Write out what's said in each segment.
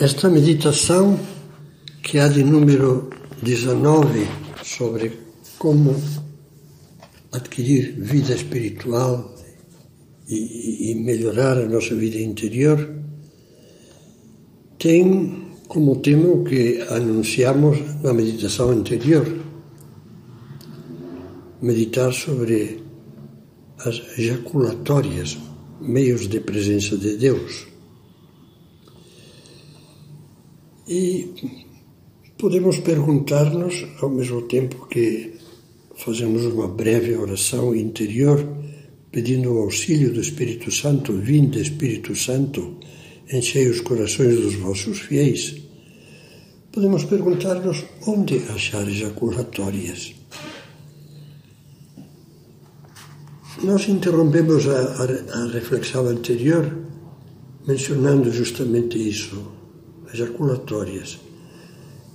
Esta meditação, que há de número 19, sobre como adquirir vida espiritual e, e melhorar a nossa vida interior, tem como tema o que anunciamos na meditação anterior. Meditar sobre as ejaculatórias, meios de presença de Deus. E podemos perguntar-nos, ao mesmo tempo que fazemos uma breve oração interior, pedindo o auxílio do Espírito Santo, vinde Espírito Santo, enchei os corações dos vossos fiéis. Podemos perguntar-nos onde achar ejaculatórias. Nós interrompemos a, a, a reflexão anterior mencionando justamente isso, ejaculatórias.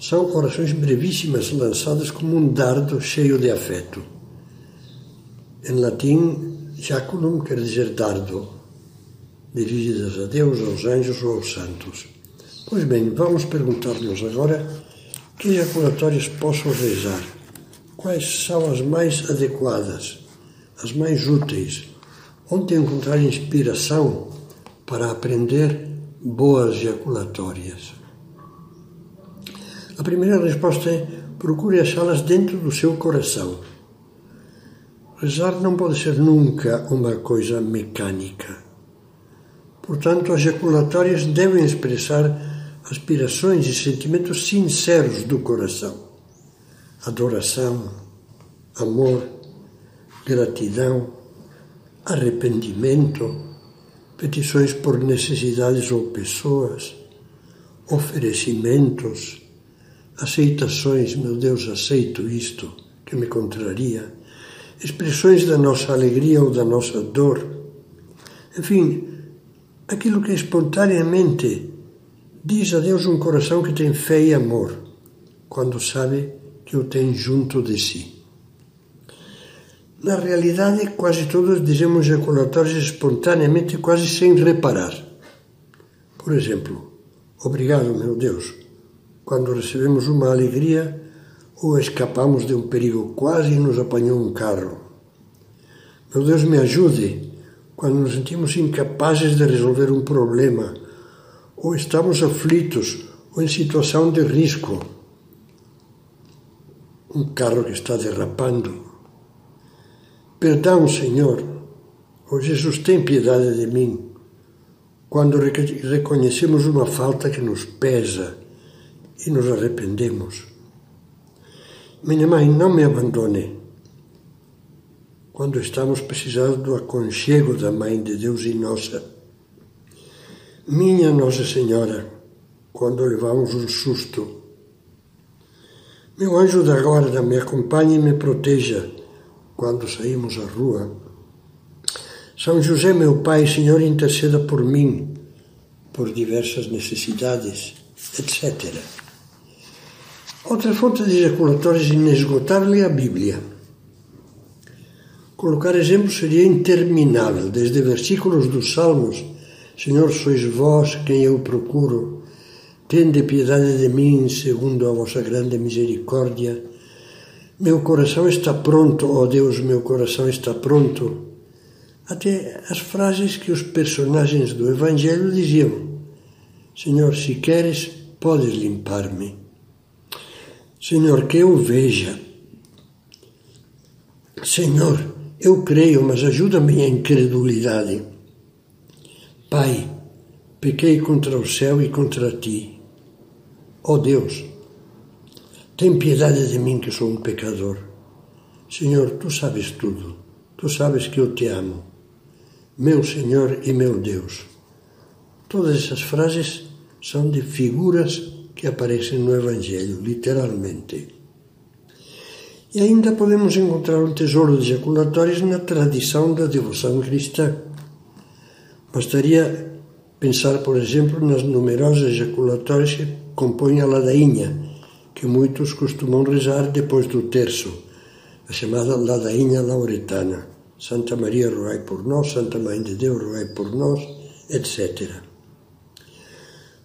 São orações brevíssimas lançadas como um dardo cheio de afeto. Em latim, jaculum quer dizer dardo, dirigidas a Deus, aos anjos ou aos santos. Pois bem, vamos perguntar-nos agora que ejaculatórias posso rezar? Quais são as mais adequadas? as mais úteis, onde encontrar inspiração para aprender boas ejaculatórias. A primeira resposta é procure achá-las dentro do seu coração. Rezar não pode ser nunca uma coisa mecânica. Portanto, as ejaculatórias devem expressar aspirações e sentimentos sinceros do coração. Adoração, amor, gratidão, arrependimento, petições por necessidades ou pessoas, oferecimentos, aceitações, meu Deus, aceito isto que me contraria, expressões da nossa alegria ou da nossa dor, enfim, aquilo que espontaneamente diz a Deus um coração que tem fé e amor, quando sabe que o tem junto de si. Na realidade, quase todos dizemos ejaculatórios espontaneamente, quase sem reparar. Por exemplo, obrigado, meu Deus, quando recebemos uma alegria ou escapamos de um perigo quase nos apanhou um carro. Meu Deus, me ajude quando nos sentimos incapazes de resolver um problema ou estamos aflitos ou em situação de risco. Um carro que está derrapando Perdão, Senhor, oh Jesus, tem piedade de mim. Quando reconhecemos uma falta que nos pesa e nos arrependemos. Minha mãe, não me abandone. Quando estamos precisando do aconchego da Mãe de Deus e nossa. Minha Nossa Senhora, quando levamos um susto. Meu anjo da guarda me acompanhe e me proteja quando saímos à rua. São José, meu Pai, Senhor, interceda por mim, por diversas necessidades, etc. Outra fonte de ejaculatórios inesgotável é a Bíblia. Colocar exemplos seria interminável, desde versículos dos Salmos, Senhor, sois vós quem eu procuro, tende piedade de mim segundo a vossa grande misericórdia, meu coração está pronto, ó oh Deus, meu coração está pronto. Até as frases que os personagens do Evangelho diziam: Senhor, se queres, podes limpar-me. Senhor, que eu veja. Senhor, eu creio, mas ajuda a incredulidade. Pai, pequei contra o céu e contra ti. Ó oh Deus, tem piedade de mim que sou um pecador. Senhor, tu sabes tudo. Tu sabes que eu te amo. Meu Senhor e meu Deus. Todas essas frases são de figuras que aparecem no Evangelho, literalmente. E ainda podemos encontrar um tesouro de ejaculatórios na tradição da devoção cristã. Bastaria pensar, por exemplo, nas numerosas ejaculatórias que compõem a ladainha, que muitos costumam rezar depois do terço, a chamada ladainha lauretana. Santa Maria, rogai por nós, Santa Mãe de Deus, rogai por nós, etc.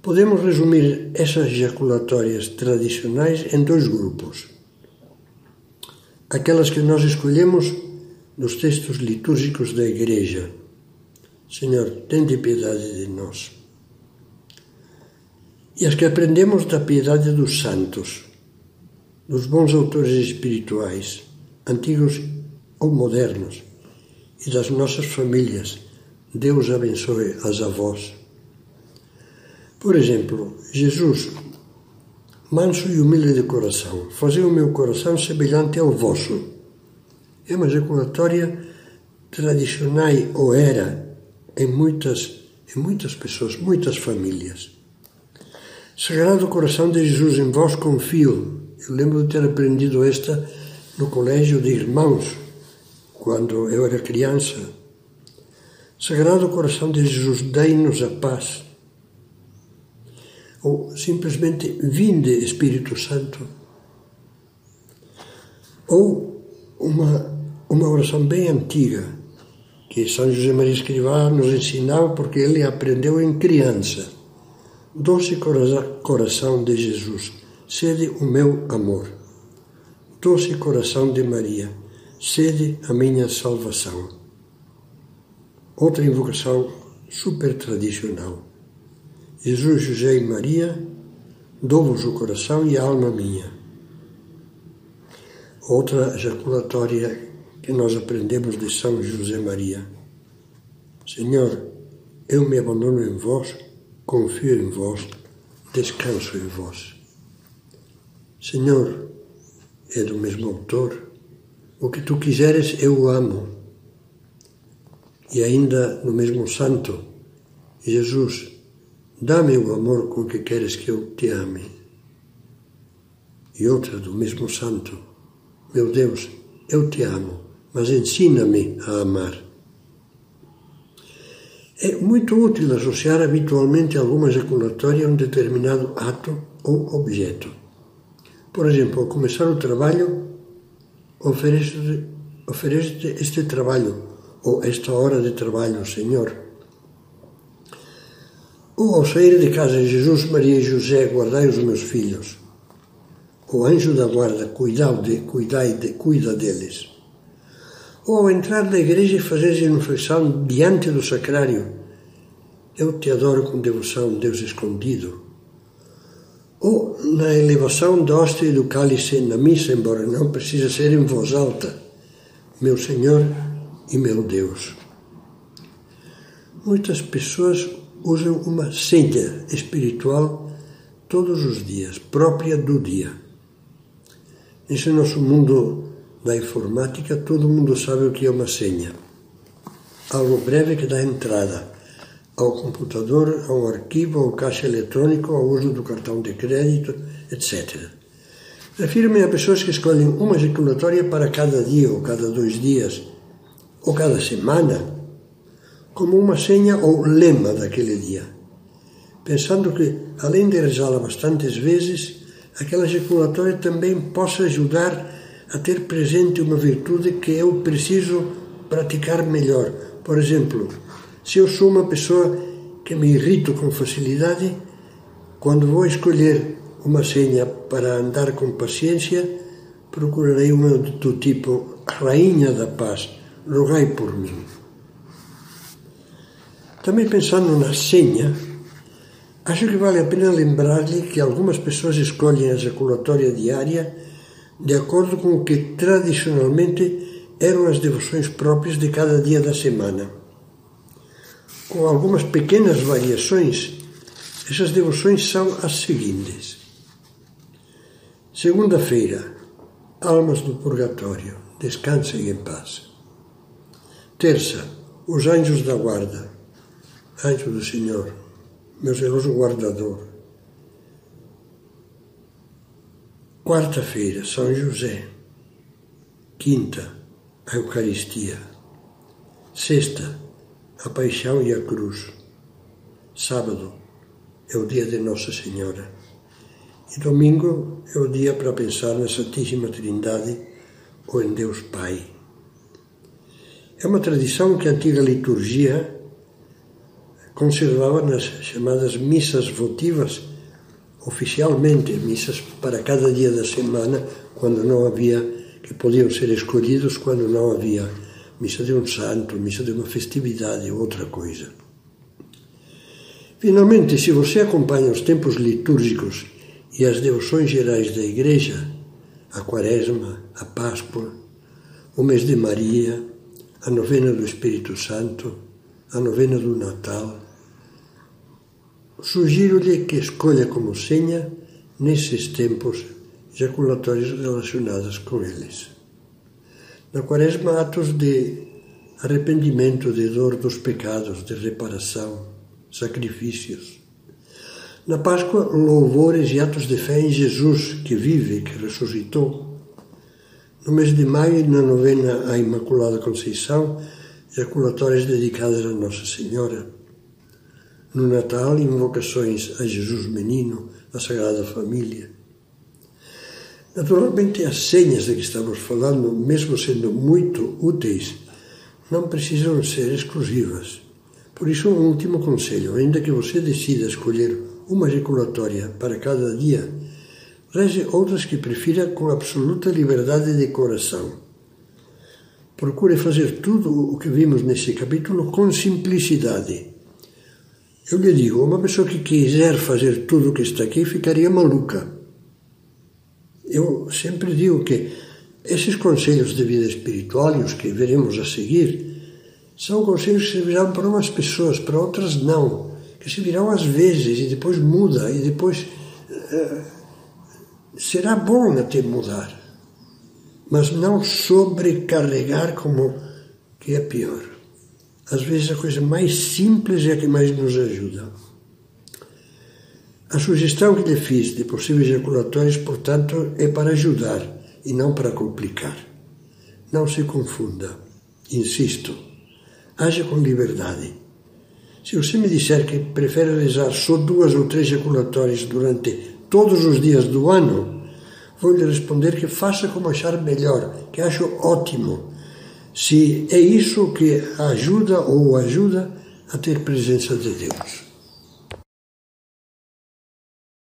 Podemos resumir essas jaculatórias tradicionais em dois grupos. Aquelas que nós escolhemos nos textos litúrgicos da Igreja. Senhor, tende piedade de nós. E as que aprendemos da piedade dos santos, dos bons autores espirituais, antigos ou modernos, e das nossas famílias. Deus abençoe as avós. Por exemplo, Jesus, manso e humilde de coração, fazia o meu coração semelhante ao vosso. É uma ejaculatória tradicional ou era em muitas, em muitas pessoas, muitas famílias. Sagrado coração de Jesus, em vós confio. Eu lembro de ter aprendido esta no colégio de irmãos, quando eu era criança. Sagrado coração de Jesus, dai-nos a paz. Ou simplesmente, vinde Espírito Santo. Ou uma, uma oração bem antiga, que São José Maria Escrivá nos ensinava porque ele aprendeu em criança. Doce coração de Jesus, sede o meu amor. Doce coração de Maria, sede a minha salvação. Outra invocação super tradicional. Jesus, José e Maria, dou-vos o coração e a alma minha. Outra ejaculatória que nós aprendemos de São José Maria. Senhor, eu me abandono em vós, confio em vós, descanso em vós. Senhor, é do mesmo autor, o que tu quiseres eu amo. E ainda no mesmo santo, Jesus, dá-me o amor com que queres que eu te ame. E outra do mesmo santo, meu Deus, eu te amo, mas ensina-me a amar. É muito útil associar habitualmente alguma ejaculatória a um determinado ato ou objeto. Por exemplo, ao começar o trabalho, oferece-te oferece este trabalho ou esta hora de trabalho, Senhor. Ou ao sair de casa, Jesus, Maria e José, guardai os meus filhos. O anjo da guarda, cuidai de, cuidai de, cuida deles. Ou ao entrar na igreja e fazeres inflexão diante do sacrário, eu te adoro com devoção, Deus escondido ou na elevação da hóstia e do cálice na missa, embora não precisa ser em voz alta, meu Senhor e meu Deus. Muitas pessoas usam uma senha espiritual todos os dias, própria do dia. Nesse nosso mundo da informática, todo mundo sabe o que é uma senha. Algo breve que dá entrada ao computador, ao arquivo, ao caixa eletrônico, ao uso do cartão de crédito, etc. Refiro-me a pessoas que escolhem uma ejaculatória para cada dia, ou cada dois dias, ou cada semana, como uma senha ou lema daquele dia, pensando que, além de rezá-la bastantes vezes, aquela ejaculatória também possa ajudar a ter presente uma virtude que eu preciso praticar melhor. Por exemplo, se eu sou uma pessoa que me irrito com facilidade, quando vou escolher uma senha para andar com paciência, procurarei uma do tipo Rainha da Paz, rogai por mim. Também pensando na senha, acho que vale a pena lembrar-lhe que algumas pessoas escolhem a ejaculatória diária de acordo com o que tradicionalmente eram as devoções próprias de cada dia da semana com algumas pequenas variações, essas devoções são as seguintes. Segunda-feira, almas do purgatório, descansem em paz. Terça, os anjos da guarda, anjo do Senhor, meu zeloso guardador. Quarta-feira, São José. Quinta, a Eucaristia. Sexta, a paixão e a cruz. Sábado é o dia de Nossa Senhora. E domingo é o dia para pensar na Santíssima Trindade ou em Deus Pai. É uma tradição que a antiga liturgia conservava nas chamadas missas votivas, oficialmente missas para cada dia da semana, quando não havia, que podiam ser escolhidos quando não havia missa de um santo, missa de uma festividade ou outra coisa. Finalmente, se você acompanha os tempos litúrgicos e as devoções gerais da Igreja, a Quaresma, a Páscoa, o mês de Maria, a novena do Espírito Santo, a novena do Natal, sugiro-lhe que escolha como senha, nesses tempos, jaculatórios relacionados com eles. Na Quaresma, atos de arrependimento, de dor dos pecados, de reparação, sacrifícios. Na Páscoa, louvores e atos de fé em Jesus, que vive, que ressuscitou. No mês de maio, na novena à Imaculada Conceição, jaculatórias dedicadas a Nossa Senhora. No Natal, invocações a Jesus Menino, a Sagrada Família. Naturalmente, as senhas de que estamos falando, mesmo sendo muito úteis, não precisam ser exclusivas. Por isso, um último conselho: ainda que você decida escolher uma jaculatória para cada dia, reze outras que prefira com absoluta liberdade de coração. Procure fazer tudo o que vimos nesse capítulo com simplicidade. Eu lhe digo, uma pessoa que quiser fazer tudo o que está aqui ficaria maluca. Eu sempre digo que esses conselhos de vida espiritual e os que veremos a seguir são conselhos que servirão para umas pessoas, para outras não, que servirão às vezes e depois muda e depois uh, será bom até mudar, mas não sobrecarregar como que é pior. Às vezes a coisa mais simples é a que mais nos ajuda. A sugestão que lhe fiz de possíveis ejaculatórios, portanto, é para ajudar e não para complicar. Não se confunda. Insisto haja com liberdade. Se você me disser que prefere rezar só duas ou três ejaculatórias durante todos os dias do ano, vou lhe responder que faça como achar melhor, que acho ótimo. Se é isso que ajuda ou ajuda a ter presença de Deus.